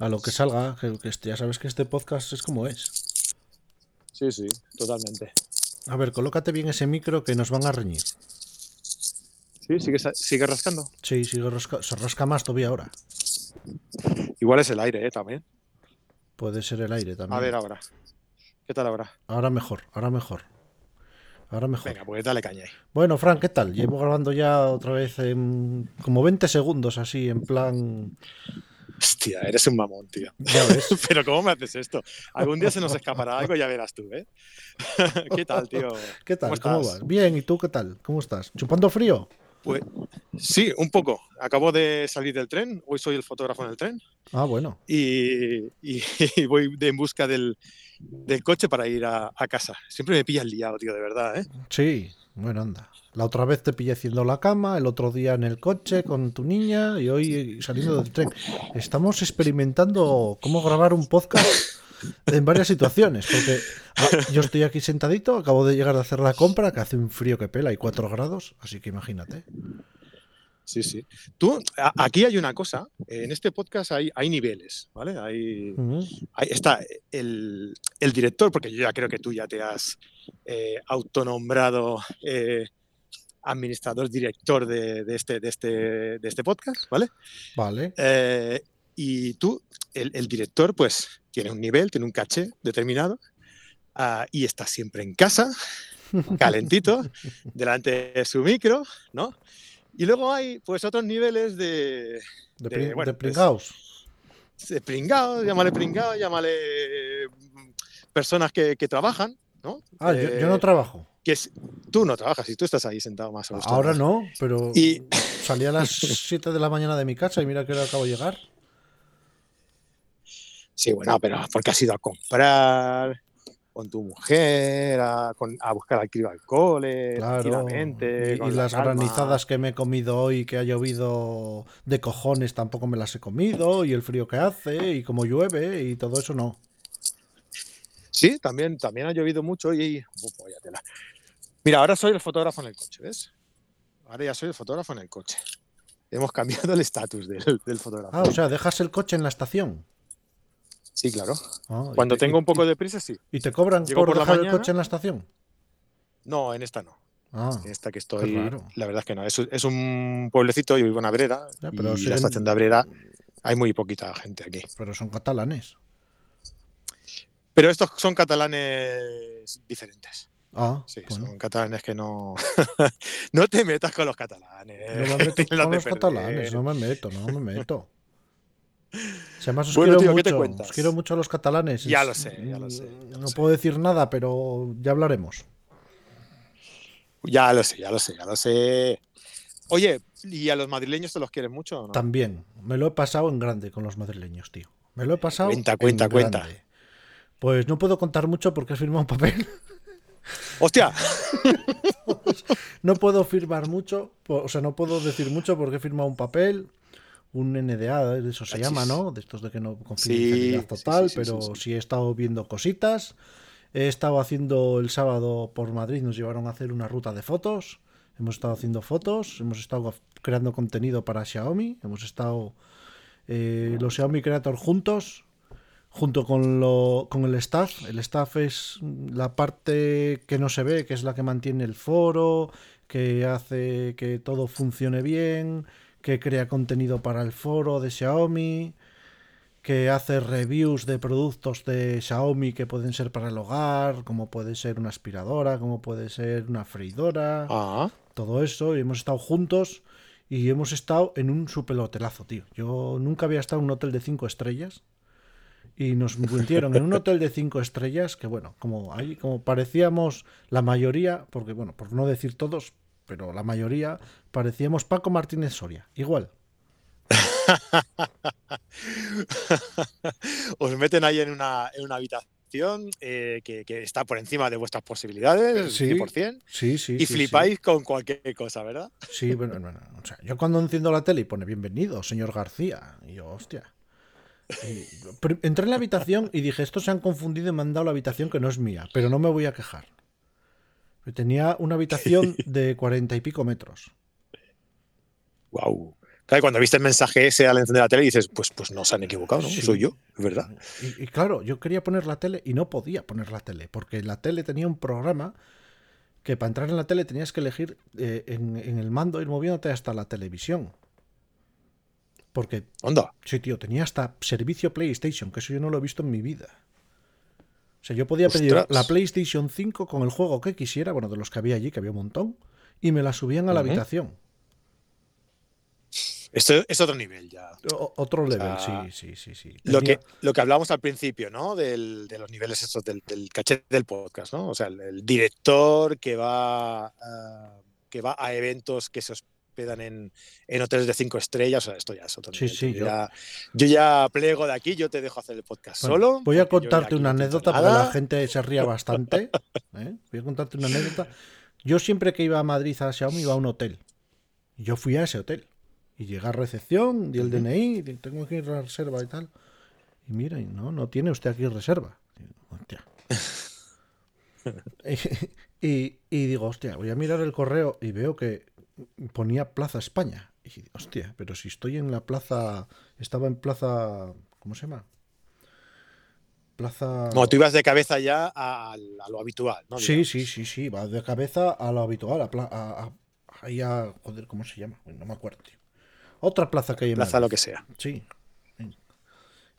A lo que salga, que, que este- ya sabes que este podcast es como es. Sí, sí, totalmente. A ver, colócate bien ese micro que nos van a reñir. Sí, sigue, sigue rascando. Sí, sigue rasca- se rasca más todavía ahora. Igual es el aire, ¿eh? También. Puede ser el aire también. A ver ahora. ¿Qué tal ahora? Ahora mejor, ahora mejor. Ahora mejor. Venga, pues dale caña ahí. Bueno, Frank, ¿qué tal? Llevo grabando ya otra vez en como 20 segundos así, en plan... Hostia, eres un mamón, tío. Ya ves. Pero ¿cómo me haces esto? Algún día se nos escapará algo, ya verás tú, ¿eh? ¿Qué tal, tío? ¿Qué tal? ¿Cómo vas? Bien, ¿y tú qué tal? ¿Cómo estás? ¿Chupando frío? Pues sí, un poco. Acabo de salir del tren. Hoy soy el fotógrafo en el tren. Ah, bueno. Y, y- y voy de- en busca del, del coche para ir a, a casa. Siempre me pillas liado, tío, de verdad, ¿eh? Sí, bueno, anda. La otra vez te pillé haciendo la cama, el otro día en el coche con tu niña y hoy saliendo del tren. Estamos experimentando cómo grabar un podcast en varias situaciones, porque ah, yo estoy aquí sentadito, acabo de llegar a hacer la compra, que hace un frío que pela y 4 grados, así que imagínate. Sí, sí. Tú, a- aquí hay una cosa. En este podcast hay, hay niveles, ¿vale? Hay, está el, el director, porque yo ya creo que tú ya te has eh, autonombrado eh, administrador, director de, de este, de, este, de este podcast, ¿vale? Vale. Eh, y tú, el, el director, pues tiene un nivel, tiene un caché determinado ah, y está siempre en casa, calentito, delante de su micro, ¿no? Y luego hay pues otros niveles de, De, de- pring- bueno, de pues, de pringado, llámale pringado, llámale mm, personas que, que trabajan, ¿no? Ah, yo, yo no Eh, trabajo. que es- tú no trabajas y tú estás ahí sentado más a gusto. Ahora no, pero Y salí a las 7 de la mañana de mi casa y mira que ahora acabo de llegar. sí, bueno, pero porque has ido a comprar con tu mujer, a, con- a buscar al crío al cole, Claro. tranquilamente, Y, con y la las calma. granizadas que me he comido hoy, que ha llovido de cojones, tampoco me las he comido. Y el frío que hace, y como llueve, y todo eso no. Sí, también, también ha llovido mucho y... Uf. Mira, ahora soy el fotógrafo en el coche, ¿ves? Ahora ya soy el fotógrafo en el coche. Hemos cambiado el estatus del, del fotógrafo. Ah, o sea, dejas el coche en la estación. Sí, claro. Ah, Cuando te- tengo un poco de prisa, sí. ¿Y te cobran Llego por, por la dejar el mañana. coche en la estación? No, en esta no. Ah, En esta que estoy, la verdad es que no. Es, es un pueblecito, yo vivo en Abrera, Ya, pero y la estación de Abrera hay muy poquita gente aquí. pero son catalanes. Pero estos son catalanes diferentes. Ah, Sí, bueno. son catalanes que no... no te metas con los catalanes. No me meto con los catalanes, no me meto, no me meto. Además os Bueno, quiero tío, ¿qué te mucho, cuentas? os quiero mucho a los catalanes. Ya lo sé, ya lo sé, ya lo no sé. puedo decir nada, pero ya hablaremos. Ya lo sé, ya lo sé, ya lo sé. Oye, ¿y a los madrileños te los quieres mucho o no? También, me lo he pasado en grande con los madrileños, tío. Me lo he pasado. Cuenta, en cuenta, cuenta. grande. Pues no puedo contar mucho porque he firmado un papel. ¡Hostia! No puedo firmar mucho, o sea, no puedo decir mucho porque he firmado un papel, un NDA, de eso se Achis. llama, ¿no? De estos de que no confidencialidad sí, total, sí, sí, pero sí. he estado viendo cositas. He estado haciendo el sábado por Madrid, nos llevaron a hacer una ruta de fotos. Hemos estado haciendo fotos, hemos estado creando contenido para Xiaomi, hemos estado eh, los Xiaomi Creator juntos, junto con, lo, con el staff. El staff es la parte que no se ve, que es la que mantiene el foro, que hace que todo funcione bien, que crea contenido para el foro de Xiaomi, que hace reviews de productos de Xiaomi que pueden ser para el hogar, como puede ser una aspiradora, como puede ser una freidora, Ah, todo eso, y hemos estado juntos y hemos estado en un super hotelazo, tío. Yo nunca había estado en un hotel de cinco estrellas y nos metieron en un hotel de cinco estrellas que, bueno, como ahí, como parecíamos la mayoría, porque, bueno, por no decir todos, pero la mayoría, parecíamos Paco Martínez Soria, igual. os meten ahí en una, en una habitación eh, que, que está por encima de vuestras posibilidades, Sí, 100%, Sí, sí. y sí, sí. flipáis con cualquier cosa, ¿verdad? Sí, bueno, bueno, o sea, yo cuando enciendo la tele y pone bienvenido, señor García, y yo, hostia. Y entré en la habitación y dije, estos se han confundido y me han dado la habitación que no es mía, pero no me voy a quejar. Tenía una habitación de cuarenta y pico metros. Wow. Claro, cuando viste el mensaje ese al encender la tele dices, pues, pues no se han equivocado, ¿no? Sí. Soy yo, es verdad. Y, y claro, yo quería poner la tele y no podía poner la tele, porque la tele tenía un programa que para entrar en la tele tenías que elegir eh, en, en el mando ir moviéndote hasta la televisión. Porque, Onda. sí, tío, tenía hasta servicio PlayStation, que eso yo no lo he visto en mi vida. O sea, yo podía pedir la PlayStation 5 con el juego que quisiera, bueno, de los que había allí, que había un montón, y me la subían a la habitación. Esto es otro nivel ya. O- otro level, sea, sí, sí, sí, sí. Lo que, lo que hablábamos al principio, ¿no? Del- de los niveles estos del, del caché del podcast, ¿no? O sea, el, el director que va, que va a eventos que se hospedan en, en hoteles de cinco estrellas. O sea, esto ya es otro Sí, sí, yo, yo- ya, yo ya plego de aquí, yo te dejo hacer el podcast Bueno, solo. Voy a contarte una anécdota porque la gente se ría bastante. ¿eh? Voy a contarte una anécdota. Yo siempre que iba a Madrid a Xiaomi iba a un hotel. Yo fui a ese hotel. Y llegué a recepción, di el. DNI, di- tengo aquí la reserva y tal. Y mira, y no, no tiene usted aquí reserva. Hostia. y, y digo, hostia, voy a mirar el correo y veo que ponía Plaza España. Y hostia, pero si estoy en la plaza, estaba en plaza, ¿cómo se llama? Plaza... Como tú ibas de cabeza ya a, a lo habitual, ¿no? Sí, sí, sí, sí, va de cabeza a lo habitual, a, a, ahí a- joder, ¿cómo se llama? No me acuerdo, tío. Otra plaza que hay en Plaza Madrid. lo que sea. Sí.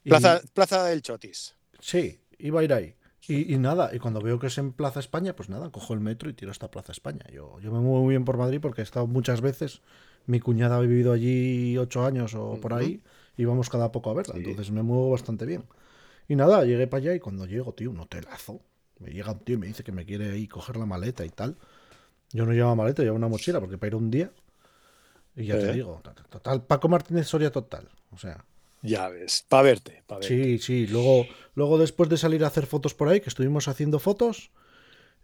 Y- Plaza, Plaza del Chotis. Sí, iba a ir ahí. Y, y nada, y cuando veo que es en Plaza España, pues nada, cojo el metro y tiro hasta Plaza España. Yo, yo me muevo muy bien por Madrid porque he estado muchas veces. Mi cuñada ha vivido allí ocho años o por ahí y vamos cada poco a verla. Sí. Entonces me muevo bastante bien. Y nada, llegué para allá y cuando llego, tío, un hotelazo. Me llega un tío y me dice que me quiere ahí coger la maleta y tal. Yo no llevaba maleta, llevaba una mochila porque para ir un día. Y ya te Eh. digo, total, Paco Martínez Soria total. O sea, Ya ves, para verte, para verte. Sí, sí. Luego, luego después de salir a hacer fotos por ahí, que estuvimos haciendo fotos,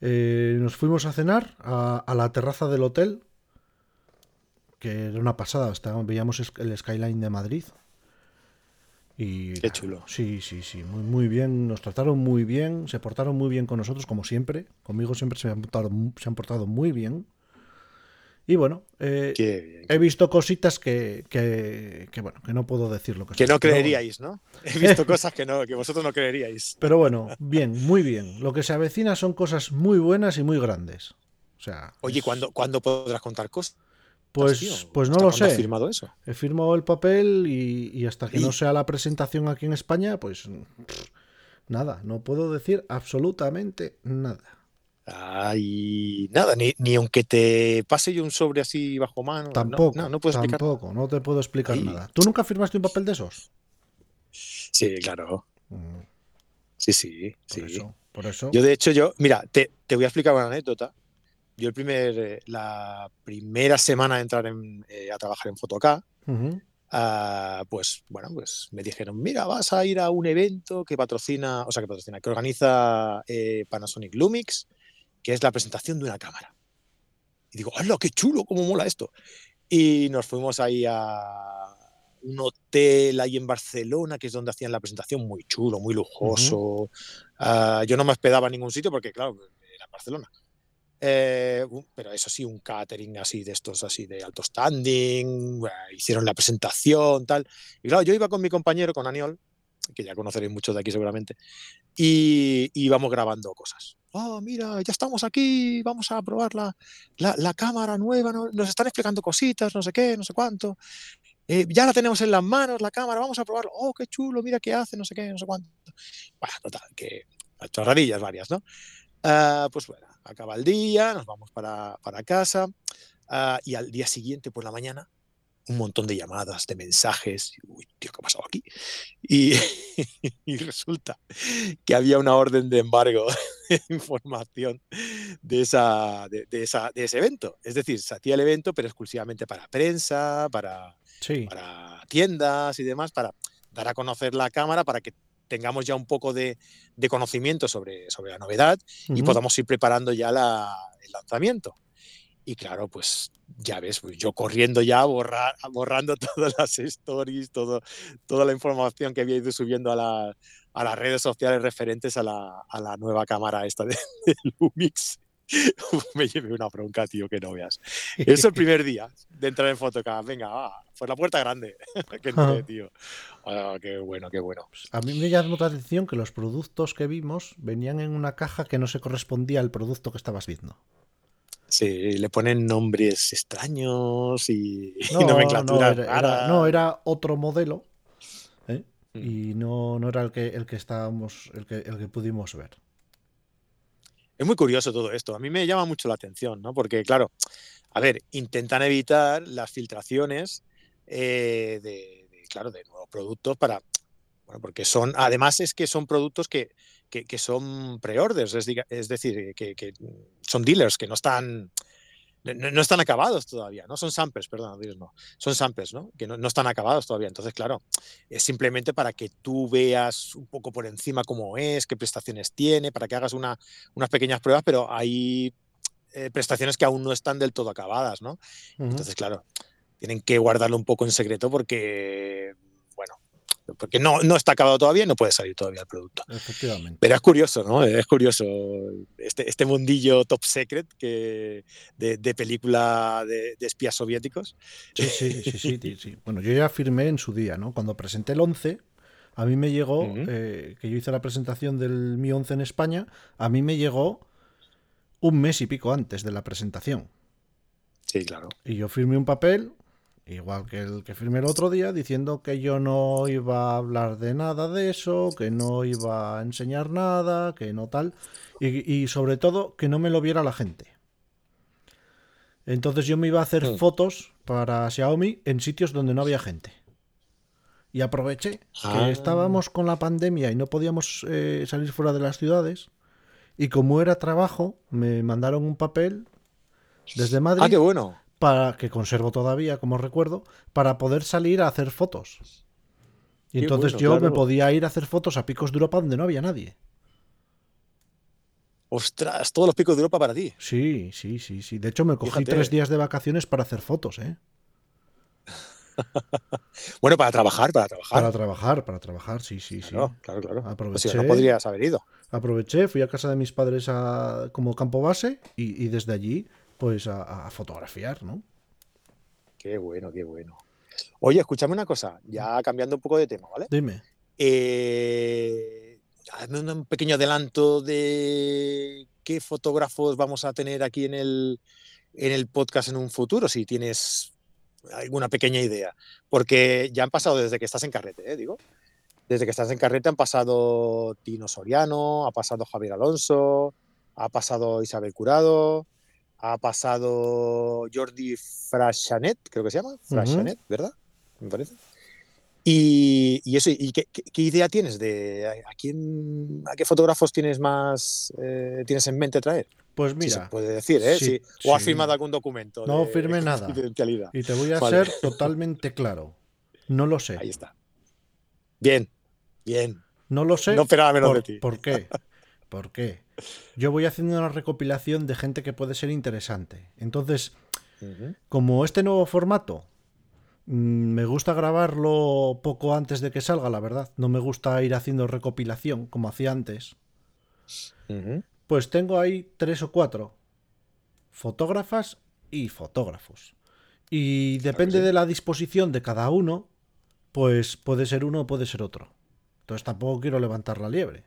eh, nos fuimos a cenar a, a la terraza del hotel, que era una pasada. estábamos- veíamos el skyline de Madrid. Y Qué chulo. Sí, sí, sí. Muy, muy bien. Nos trataron muy bien. Se portaron muy bien con nosotros, como siempre. Conmigo siempre se han portado, se han portado muy bien. Y bueno, eh, Qué bien. he visto cositas que, que, que, bueno, que no puedo decir lo que Que no creeríais, ¿no? He visto cosas que, no, que vosotros no creeríais. Pero bueno, bien, muy bien. Lo que se avecina son cosas muy buenas y muy grandes. O sea, Oye, es- ¿cuándo, ¿cuándo podrás contar cosas? Pues, tío? pues no ¿Hasta lo cuándo has sé. firmado eso? He firmado el papel y, y hasta que Y- no sea la presentación aquí en España, pues pff, nada, no puedo decir absolutamente nada. Ay, nada, ni, ni aunque te pase yo un sobre así bajo mano. no, Tampoco, No, no, explicar. tampoco, no te puedo explicar nada. ¿Tú nunca firmaste un papel de esos? Sí, claro. Mm, Sí, sí, Por sí. eso, por eso. Yo, de hecho, yo, mira, te, te voy a explicar una anécdota. Yo el primer, eh, la primera semana de entrar en, eh, a trabajar en Photocá, Ujú, ah, pues bueno, pues me dijeron, mira, vas a ir a un evento que patrocina, o sea, que patrocina, que organiza eh, Panasonic Lumix, que es la presentación de una cámara. Y digo, ¡hala, qué chulo! ¿Cómo mola esto? Y nos fuimos ahí a un hotel ahí en Barcelona, que es donde hacían la presentación, muy chulo, muy lujoso. Ah, yo no me hospedaba en ningún sitio porque, claro, era en Barcelona. Eh, pero eso sí, un catering así de estos, así de alto standing, bueno, hicieron la presentación, tal. Y claro, yo iba con mi compañero, con Aniol, que ya conoceréis muchos de aquí seguramente, y y íbamos grabando cosas. Oh, mira, ya estamos aquí, vamos a probar la, la, la cámara nueva, ¿no? nos están explicando cositas, no sé qué, no sé cuánto. Eh, ya la tenemos en las manos, la cámara, vamos a probarlo. Oh, qué chulo, mira qué hace, no sé qué, no sé cuánto. Bueno, total, que chorradillas varias, ¿no? Ah, pues bueno, acaba el día, nos vamos para, para casa ah, y al día siguiente por la mañana un montón de llamadas, de mensajes. Uy, tío, ¿qué ha pasado aquí? Y, y resulta que había una orden de embargo de información de, esa, de, de esa, de ese evento. Es decir, se hacía el evento, pero exclusivamente para prensa, para, Sí, para tiendas y demás, para dar a conocer la cámara, para que tengamos ya un poco de, de conocimiento sobre, sobre la novedad y podamos ir preparando ya la- el lanzamiento. Y claro, pues ya ves, pues yo corriendo ya, borrar, borrando todas las stories, todo, toda la información que había ido subiendo a, la- a las redes sociales referentes a la, a la nueva cámara esta de, de Lumix. Me llevé una bronca, tío, que no veas. Eso el primer día de entrar en Photocam. Venga, va, por la puerta grande. que entré, tío. Ah, qué bueno, qué bueno. Pues a mí me llamó la atención que los productos que vimos venían en una caja que no se correspondía al producto que estabas viendo. Sí, le ponen nombres extraños y, y No, no, nomenclatura era, era- no, era otro modelo ¿eh? Mm. y no, no era el que, el que estábamos, el que, el que pudimos ver. Es muy curioso todo esto. A mí me llama mucho la atención, ¿no? Porque, claro, a ver, intentan evitar las filtraciones eh, de, de, claro, de nuevos productos para. Bueno, porque son. Además, es que son productos que, que, que son pre-orders, es, es decir, que, que son dealers que no están. No, no están acabados todavía, ¿no? Son samples, perdón, no. Son samples, ¿no? Que no, no están acabados todavía. Entonces, claro, es simplemente para que tú veas un poco por encima cómo es, qué prestaciones tiene, para que hagas una, unas pequeñas pruebas, pero hay eh, prestaciones que aún no están del todo acabadas, ¿no? Entonces, claro, tienen que guardarlo un poco en secreto porque, porque no, no está acabado todavía y no puede salir todavía el producto. Efectivamente. Pero es curioso, ¿no? Es curioso este, este mundillo top secret que, de, de película de, de espías soviéticos. Sí, sí, sí, sí, sí, sí. Bueno, yo ya firmé en su día, ¿no? Cuando presenté el 11, a mí me llegó, eh, que yo hice la presentación del Mi 11 en España, a mí me llegó un mes y pico antes de la presentación. Sí, claro. Y yo firmé un papel, igual que el que firmé el otro día, diciendo que yo no iba a hablar de nada de eso, que no iba a enseñar nada, que no tal. Y, y sobre todo, que no me lo viera la gente. Entonces yo me iba a hacer Mm. fotos para Xiaomi en sitios donde no había gente. Y aproveché Ah. que estábamos con la pandemia y no podíamos eh, salir fuera de las ciudades. Y como era trabajo, me mandaron un papel desde Madrid Ah, qué bueno. Para que conservo todavía, como recuerdo, para poder salir a hacer fotos. Y Qué entonces bueno, yo me podía ir a hacer fotos a Picos de Europa donde no había nadie. Ostras, todos los picos de Europa para ti. Sí, sí, sí, sí. De hecho, me cogí Fíjate. tres días de vacaciones para hacer fotos, ¿eh? Bueno, para trabajar, para trabajar. Para trabajar, para trabajar, sí, sí, sí. Claro, claro. Pues Aproveché. no podrías haber ido. Aproveché, fui a casa de mis padres a- como campo base y, y desde allí, pues a, a fotografiar, ¿no? Qué bueno, qué bueno. Oye, escúchame una cosa, ya cambiando un poco de tema, ¿vale? Dime. Eh, hazme un pequeño adelanto de qué fotógrafos vamos a tener aquí en el, en el podcast en un futuro, si tienes alguna pequeña idea. Porque ya han pasado desde que estás en carrete, ¿eh? digo. Desde que estás en carrete han pasado Tino Soriano, ha pasado Javier Alonso, ha pasado Isabel Curado, ha pasado Jordi Frashanet, creo que se llama, Frashanet, ¿verdad? Me parece. Y, y eso, ¿y qué, qué- qué idea tienes de a, quién, a qué fotógrafos tienes más, eh, tienes en mente traer? Pues Si se mira, puede decir, ¿eh? sí, Si- o has firmado algún documento. No de firmé nada. y te voy a Vale. ser totalmente claro. No lo sé. Ahí está. Bien, bien. No lo sé. No esperaba menos ¿Por, de ti. ¿Por qué? ¿Por qué? Yo voy haciendo una recopilación de gente que puede ser interesante. Entonces, como este nuevo formato, mm, me gusta grabarlo poco antes de que salga, la verdad. No me gusta ir haciendo recopilación como hacía antes. Pues tengo ahí tres o cuatro fotógrafas y fotógrafos. Y depende sí. de la disposición de cada uno, pues puede ser uno o puede ser otro. Entonces tampoco quiero levantar la liebre.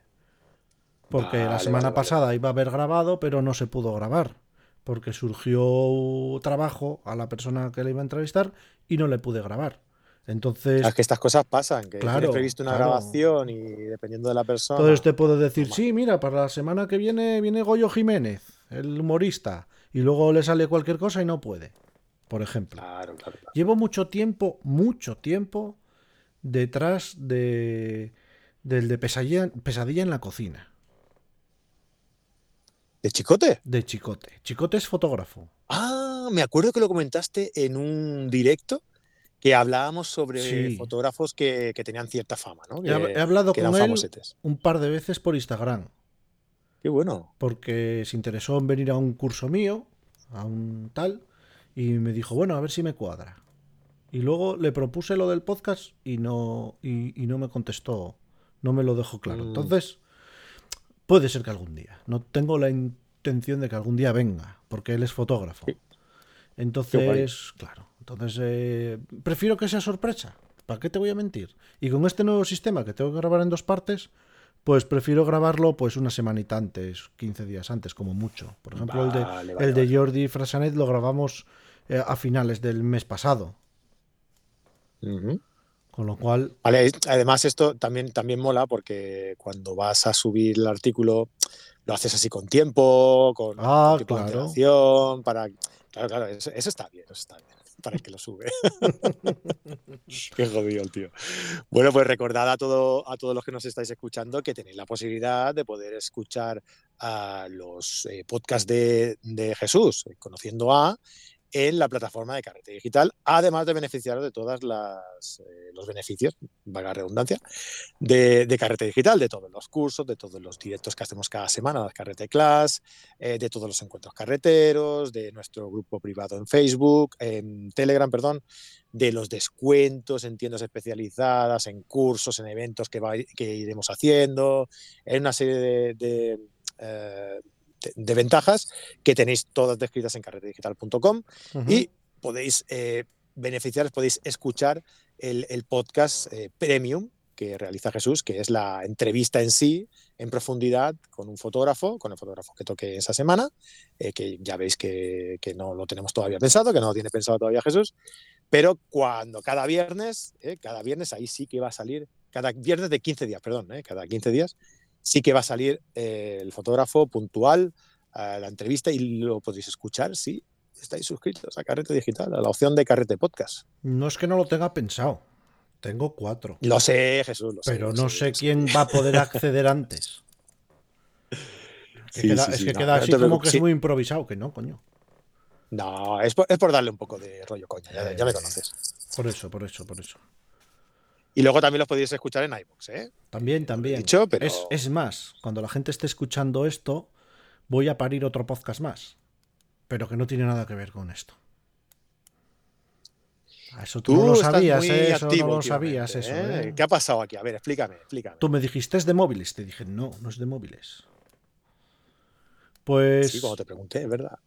Porque la semana vale, pasada iba a haber grabado, pero no se pudo grabar. Porque surgió trabajo a la persona que le iba a entrevistar y no le pude grabar. Entonces, Es que estas cosas pasan, que Claro, tienes previsto una claro. grabación y dependiendo de la persona. entonces te puedo decir, Toma. sí, mira, para la semana que viene viene Goyo Jiménez, el humorista, y luego le sale cualquier cosa y no puede. Por ejemplo. Claro, claro, claro. Llevo mucho tiempo, mucho tiempo detrás de del de pesadilla, pesadilla en la cocina, ¿De chicote? de Chicote. Chicote es fotógrafo. Ah, me acuerdo que lo comentaste en un directo que hablábamos sobre Sí. fotógrafos que, que tenían cierta fama, ¿no? He, Que, hab- he hablado que con él famosetes. un par de veces por Instagram, Qué bueno. porque se interesó en venir a un curso mío, a un tal, y me dijo, bueno, a ver si me cuadra. Y luego le propuse lo del podcast y no, y, y no me contestó, no me lo dejó claro. Mm. Entonces, puede ser que algún día. No tengo la intención de que algún día venga, porque él es fotógrafo. Entonces, claro. Entonces, eh, prefiero que sea sorpresa. ¿Para qué te voy a mentir? Y con este nuevo sistema que tengo que grabar en dos partes, pues prefiero grabarlo pues una semanita antes, 15 días antes, como mucho. Por ejemplo, el de, Vale, vale, el de. Jordi Frasanet lo grabamos eh, a finales del mes pasado. Con lo cual, Vale, además esto también, también mola porque cuando vas a subir el artículo lo haces así con tiempo, con Ah, tipo claro. para... Claro, claro, eso, eso está bien, eso está bien, para el que lo sube. Qué jodido el tío. Bueno, pues recordad a, todo, a todos los que nos estáis escuchando que tenéis la posibilidad de poder escuchar a los eh, podcasts de, de Jesús, eh, conociendo a, en la plataforma de Carrete Digital, además de beneficiaros de todos los beneficios, valga la redundancia, de, de Carrete Digital, de todos los cursos, de todos los directos que hacemos cada semana, las Carrete Class, eh, de todos los encuentros carreteros, de nuestro grupo privado en Facebook, en Telegram, perdón, de los descuentos en tiendas especializadas, en cursos, en eventos que, iremos haciendo, en una serie de, de, eh, de- ventajas que tenéis todas descritas en carretedigital.com ujú, y podéis eh, beneficiaros, podéis escuchar el, el podcast eh, premium que realiza Jesús, que es la entrevista en sí, en profundidad, con un fotógrafo, con el fotógrafo que toque esa semana, eh, que ya veis que, que no lo tenemos todavía pensado, que no lo tiene pensado todavía Jesús, pero cuando cada viernes, eh, cada viernes ahí sí que va a salir, cada viernes de 15 días, perdón, eh, cada 15 días, sí que va a salir eh, el fotógrafo puntual a la entrevista y lo podéis escuchar si estáis suscritos a Carrete Digital, a la opción de Carrete Podcast. no es que no lo tenga pensado. Tengo cuatro. Lo sé, Jesús, lo sé. Pero lo no sé, sé sé. quién va a poder acceder antes. Que Sí, queda- sí, es sí, que no, queda no así como que es muy improvisado, que no, coño. No, es por, es por darle un poco de rollo, coña, ya, ya me Eh, conoces. Por eso, por eso, por eso. Y luego también los podéis escuchar en iVoox, ¿eh? También, también. dicho, pero- es, es más, cuando la gente esté escuchando esto, voy a parir otro podcast más. Pero que no tiene nada que ver con esto. Eso tú, no lo sabías, ¿eh? Eso no lo sabías, eso. ¿eh? ¿eh? ¿Qué ha pasado aquí? A ver, explícame, explícame. Tú me dijiste es de móviles. Te dije, no, no es de móviles. Pues Sí, como te pregunté, es verdad.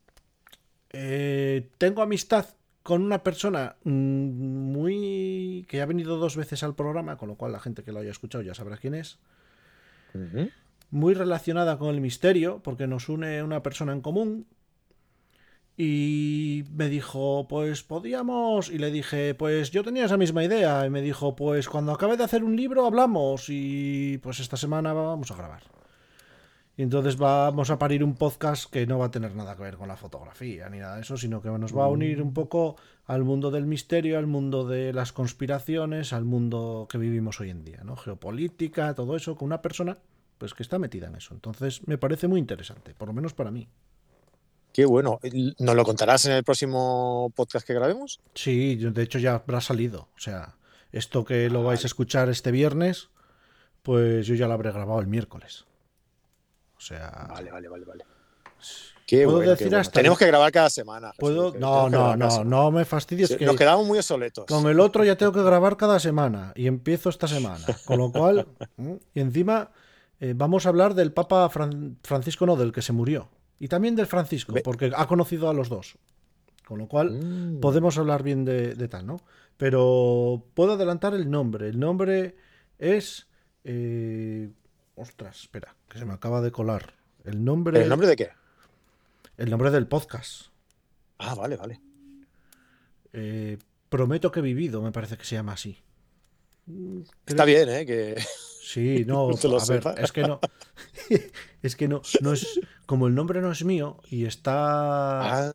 eh, tengo amistad con una persona mm, muy. que ha venido dos veces al programa, con lo cual la gente que lo haya escuchado ya sabrá quién es. Muy relacionada con el misterio, porque nos une una persona en común. Y me dijo, pues podíamos. Y le dije, pues yo tenía esa misma idea. Y me dijo, pues cuando acabe de hacer un libro hablamos. Y pues esta semana vamos a grabar. Y entonces vamos a parir un podcast que no va a tener nada que ver con la fotografía ni nada de eso, sino que nos va a unir un poco al mundo del misterio, al mundo de las conspiraciones, al mundo que vivimos hoy en día, ¿no? Geopolítica, todo eso, con una persona pues que está metida en eso. Entonces me parece muy interesante, por lo menos para mí. Qué bueno. ¿Nos lo contarás en el próximo podcast que grabemos? Sí, de hecho ya habrá salido. O sea, esto que lo vais a escuchar este viernes, pues yo ya lo habré grabado el miércoles. O sea, Vale, vale, vale, vale. Qué ¿Puedo bueno, qué Tenemos que grabar cada semana. Puedo. No, no, no, no me fastidies Sí, que Nos quedamos muy obsoletos. con el otro ya tengo que grabar cada semana y empiezo esta semana. Con lo cual, y encima eh, vamos a hablar del Papa Fran- Francisco, no, del que se murió. Y también del Francisco, porque ha conocido a los dos. Con lo cual, Mm. podemos hablar bien de, de tal, ¿no? Pero puedo adelantar el nombre. El nombre es. eh, ostras, espera, que se me acaba de colar. El nombre, ¿El nombre de qué? el nombre del podcast. Ah, vale, vale. Eh, Prometo que he vivido, me parece que se llama así. Está bien, ¿eh? Que... Sí, no, a ver, es que no. es que no, no es. Como el nombre no es mío y está. Ah,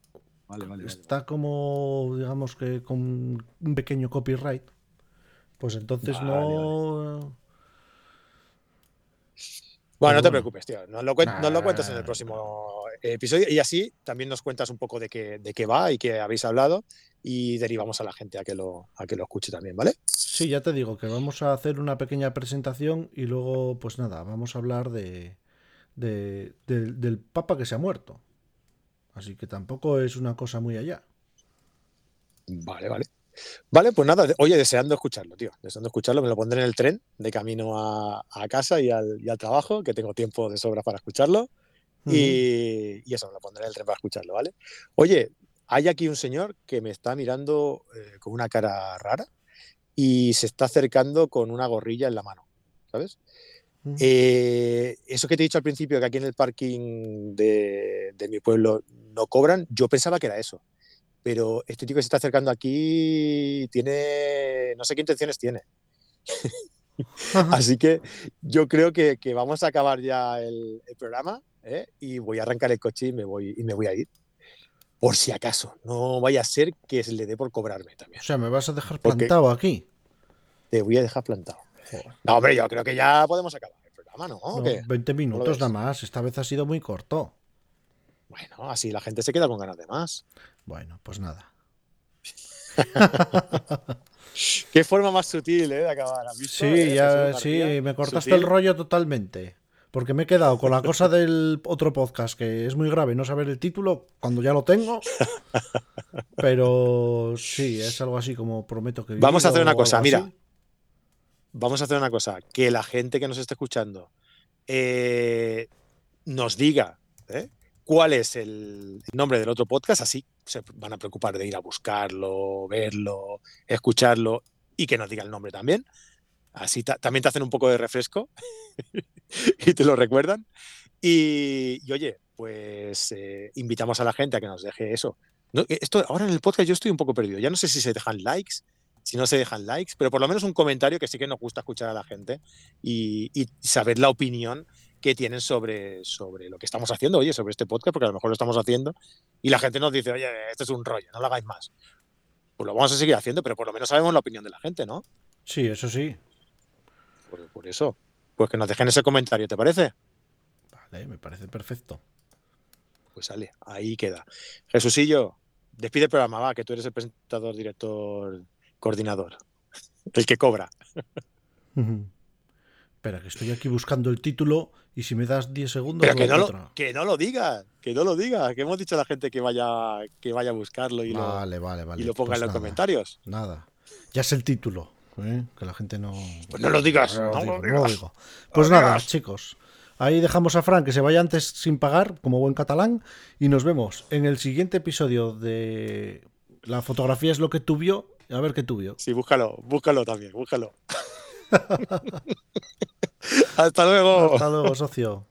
vale, vale. vale. está como, digamos que con un pequeño copyright. Pues entonces Vale, no. Bueno, no te preocupes, tío. Nos lo, cuen- nos lo cuentas en el próximo episodio y así también nos cuentas un poco de qué, de qué va y qué habéis hablado y derivamos a la gente a que lo, a que lo escuche también, ¿vale? Sí, ya te digo que vamos a hacer una pequeña presentación y luego, pues nada, vamos a hablar de, de- del- del Papa que se ha muerto. Así que tampoco es una cosa muy allá. Vale, vale. Vale, pues nada, oye, deseando escucharlo, tío. Deseando escucharlo, me lo pondré en el tren de camino a, a casa y al, y al trabajo, que tengo tiempo de sobra para escucharlo. Y, y eso, me lo pondré en el tren para escucharlo, ¿vale? Oye, hay aquí un señor que me está mirando eh, con una cara rara y se está acercando con una gorrilla en la mano, ¿sabes? Mm. Eh, eso que te he dicho al principio, que aquí en el parking de, de mi pueblo no cobran, yo pensaba que era eso. Pero este tío que se está acercando aquí tiene, no sé qué intenciones tiene. Así que yo creo que, que vamos a acabar ya el, el programa ¿eh? y voy a arrancar el coche y me voy, y me voy a ir. Por si acaso, no vaya a ser que se le dé por cobrarme también. O sea, me vas a dejar Porque- plantado aquí. Te voy a dejar plantado. No, hombre, yo creo que ya podemos acabar el programa, ¿no? ¿O No, qué? 20 minutos nada más. Esta vez ha sido muy corto. Bueno, así la gente se queda con ganas de más. Bueno, pues nada. Qué forma más sutil, ¿eh? De acabar. ¿Has visto, Sí, ya, sí, me cortaste Sutil. el rollo totalmente. Porque me he quedado con la cosa del otro podcast, que es muy grave no saber el título cuando ya lo tengo. Pero sí, es algo así como prometo que. Vamos a hacer una cosa, mira. así. Vamos a hacer una cosa. Que la gente que nos esté escuchando eh, nos diga ¿eh? Cuál es el nombre del otro podcast. Así se van a preocupar de ir a buscarlo, verlo, escucharlo y que nos diga el nombre también. Así ta- también te hacen un poco de refresco y te lo recuerdan. Y, y oye, pues eh, invitamos a la gente a que nos deje eso. No, eh, esto, ahora en el podcast yo estoy un poco perdido. Ya no sé si se dejan likes, si no se dejan likes, pero por lo menos un comentario que sí que nos gusta escuchar a la gente y saber la opinión que tienen sobre, sobre lo que estamos haciendo, oye, sobre este podcast, porque a lo mejor lo estamos haciendo y la gente nos dice, oye, esto es un rollo, no lo hagáis más. Pues lo vamos a seguir haciendo, pero por lo menos sabemos la opinión de la gente, ¿no? Sí, eso sí. Por, por eso, pues que nos dejen ese comentario, ¿te parece? Vale, me parece perfecto. Pues sale, ahí queda. Jesusillo, despide el programa, va, que tú eres el presentador, director, coordinador, el que cobra. Espera, que estoy aquí buscando el título y si me das 10 segundos. Pero lo que no, lo, que no lo digas, que no lo digas, que hemos dicho a la gente que vaya, que vaya a buscarlo y, Vale, vale, lo, vale. y lo ponga pues en los nada, comentarios. Nada. Ya es el título. ¿eh? Que la gente no. Pues no lo digas, No no digo, lo no digas. digo. Pues lo nada, digas. chicos. Ahí dejamos a Fran que se vaya antes sin pagar, como buen catalán. Y nos vemos en el siguiente episodio de La fotografía es lo que tú vio. A ver qué tú vio. Sí, búscalo, búscalo también, búscalo. Hasta luego. Hasta luego, socio.